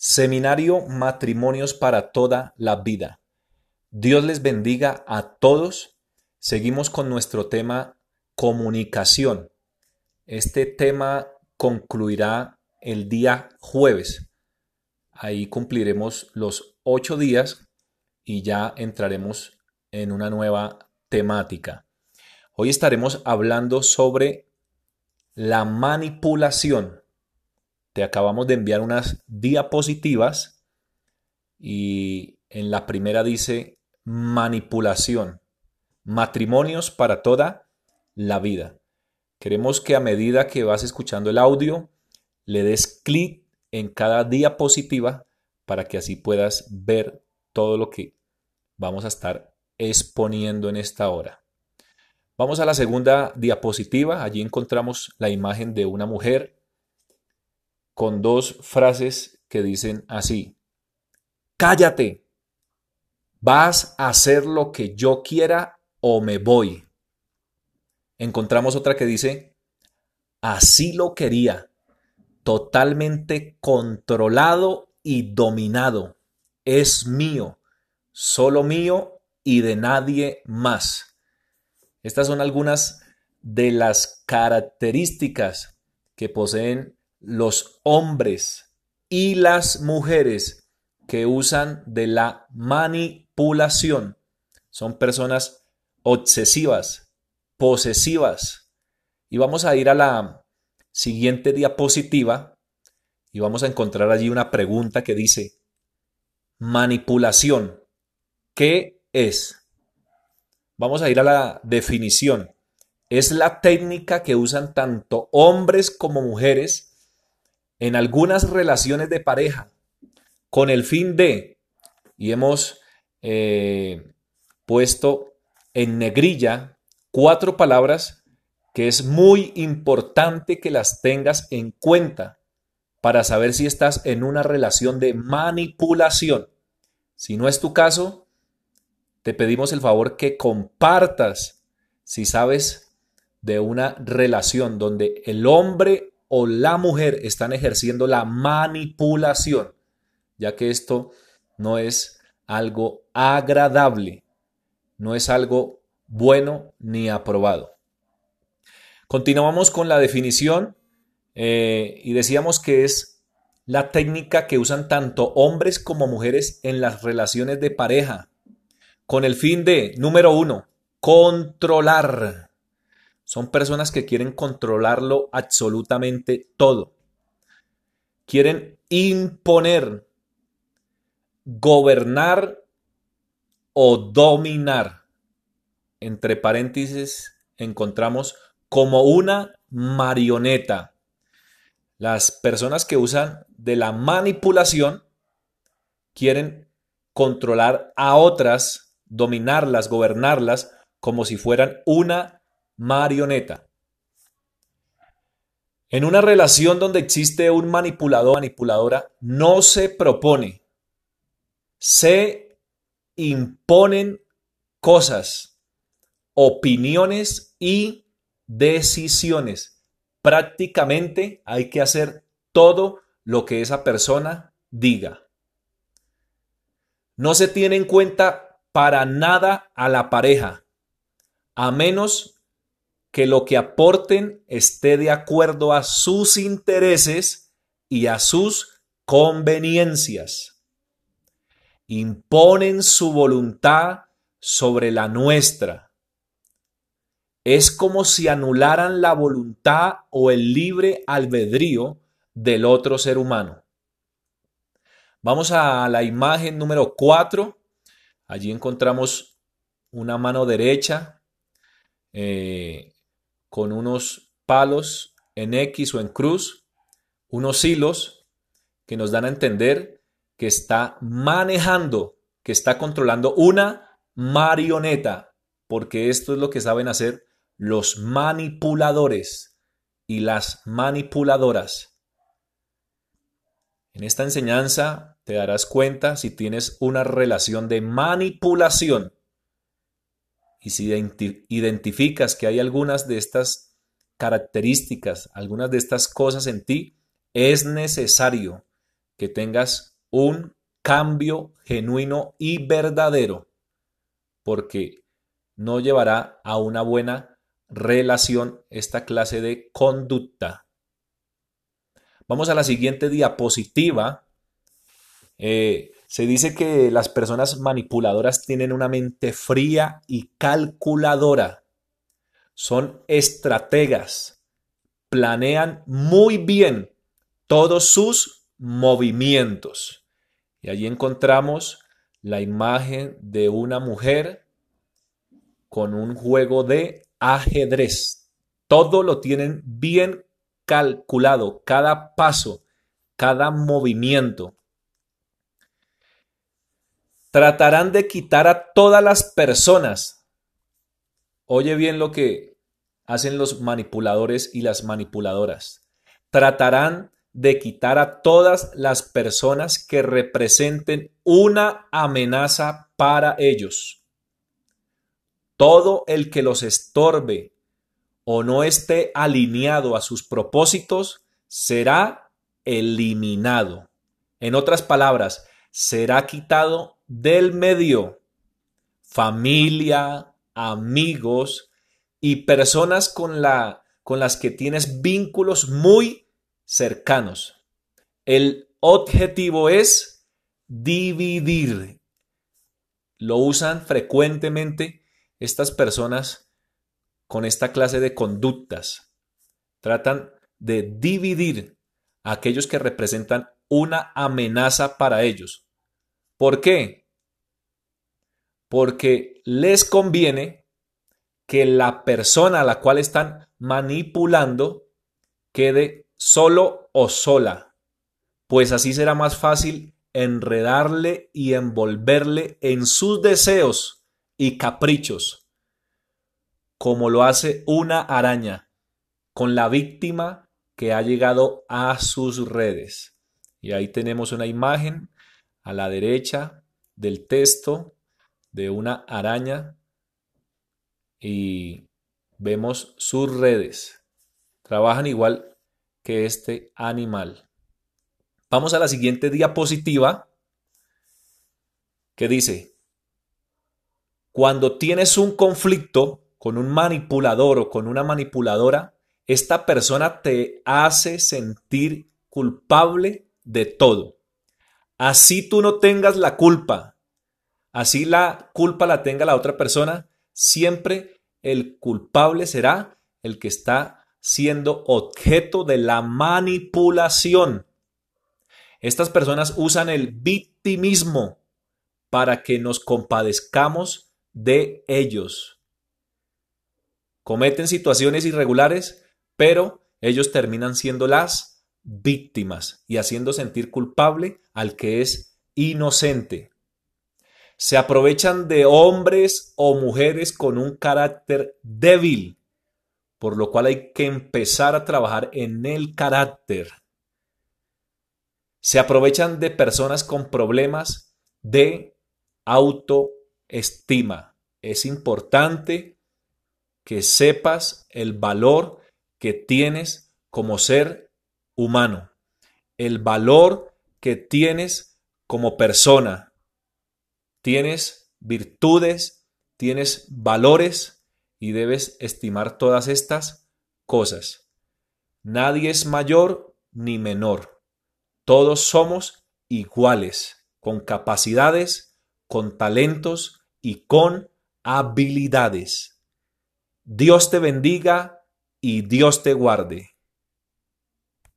Seminario Matrimonios para toda la vida. Dios les bendiga a todos. Seguimos con nuestro tema comunicación. Este tema concluirá el día jueves. Ahí cumpliremos los ocho días y ya entraremos en una nueva temática. Hoy estaremos hablando sobre la manipulación te acabamos de enviar unas diapositivas y en la primera dice manipulación, matrimonios para toda la vida. Queremos que a medida que vas escuchando el audio, le des clic en cada diapositiva para que así puedas ver todo lo que vamos a estar exponiendo en esta hora. Vamos a la segunda diapositiva. Allí encontramos la imagen de una mujer con dos frases que dicen así. Cállate. Vas a hacer lo que yo quiera o me voy. Encontramos otra que dice, así lo quería, totalmente controlado y dominado. Es mío, solo mío y de nadie más. Estas son algunas de las características que poseen los hombres y las mujeres que usan de la manipulación son personas obsesivas, posesivas. Y vamos a ir a la siguiente diapositiva y vamos a encontrar allí una pregunta que dice, manipulación, ¿qué es? Vamos a ir a la definición. Es la técnica que usan tanto hombres como mujeres en algunas relaciones de pareja con el fin de, y hemos eh, puesto en negrilla cuatro palabras que es muy importante que las tengas en cuenta para saber si estás en una relación de manipulación. Si no es tu caso, te pedimos el favor que compartas si sabes de una relación donde el hombre o la mujer están ejerciendo la manipulación, ya que esto no es algo agradable, no es algo bueno ni aprobado. Continuamos con la definición eh, y decíamos que es la técnica que usan tanto hombres como mujeres en las relaciones de pareja, con el fin de, número uno, controlar. Son personas que quieren controlarlo absolutamente todo. Quieren imponer, gobernar o dominar. Entre paréntesis encontramos como una marioneta. Las personas que usan de la manipulación quieren controlar a otras, dominarlas, gobernarlas como si fueran una marioneta. En una relación donde existe un manipulador manipuladora, no se propone, se imponen cosas, opiniones y decisiones. Prácticamente hay que hacer todo lo que esa persona diga. No se tiene en cuenta para nada a la pareja, a menos que lo que aporten esté de acuerdo a sus intereses y a sus conveniencias. Imponen su voluntad sobre la nuestra. Es como si anularan la voluntad o el libre albedrío del otro ser humano. Vamos a la imagen número 4. Allí encontramos una mano derecha eh, con unos palos en X o en cruz, unos hilos que nos dan a entender que está manejando, que está controlando una marioneta, porque esto es lo que saben hacer los manipuladores y las manipuladoras. En esta enseñanza te darás cuenta si tienes una relación de manipulación y si identificas que hay algunas de estas características, algunas de estas cosas en ti, es necesario que tengas un cambio genuino y verdadero, porque no llevará a una buena relación esta clase de conducta. Vamos a la siguiente diapositiva. Eh, se dice que las personas manipuladoras tienen una mente fría y calculadora. Son estrategas. Planean muy bien todos sus movimientos. Y allí encontramos la imagen de una mujer con un juego de ajedrez. Todo lo tienen bien calculado, cada paso, cada movimiento. Tratarán de quitar a todas las personas. Oye bien lo que hacen los manipuladores y las manipuladoras. Tratarán de quitar a todas las personas que representen una amenaza para ellos. Todo el que los estorbe o no esté alineado a sus propósitos será eliminado. En otras palabras, será quitado del medio. Familia, amigos y personas con, la, con las que tienes vínculos muy cercanos. El objetivo es dividir. Lo usan frecuentemente estas personas con esta clase de conductas. Tratan de dividir a aquellos que representan una amenaza para ellos. ¿Por qué? Porque les conviene que la persona a la cual están manipulando quede solo o sola, pues así será más fácil enredarle y envolverle en sus deseos y caprichos, como lo hace una araña con la víctima que ha llegado a sus redes. Y ahí tenemos una imagen a la derecha del texto de una araña y vemos sus redes. Trabajan igual que este animal. Vamos a la siguiente diapositiva que dice, cuando tienes un conflicto con un manipulador o con una manipuladora, esta persona te hace sentir culpable de todo. Así tú no tengas la culpa, así la culpa la tenga la otra persona, siempre el culpable será el que está siendo objeto de la manipulación. Estas personas usan el victimismo para que nos compadezcamos de ellos. Cometen situaciones irregulares, pero ellos terminan siendo las víctimas y haciendo sentir culpable al que es inocente. Se aprovechan de hombres o mujeres con un carácter débil por lo cual hay que empezar a trabajar en el carácter. Se aprovechan de personas con problemas de autoestima. Es importante que sepas el valor que tienes como ser humano, el valor que tienes como persona. Tienes virtudes, tienes valores y debes estimar todas estas cosas. Nadie es mayor ni menor. Todos somos iguales, con capacidades, con talentos y con habilidades. Dios te bendiga y Dios te guarde.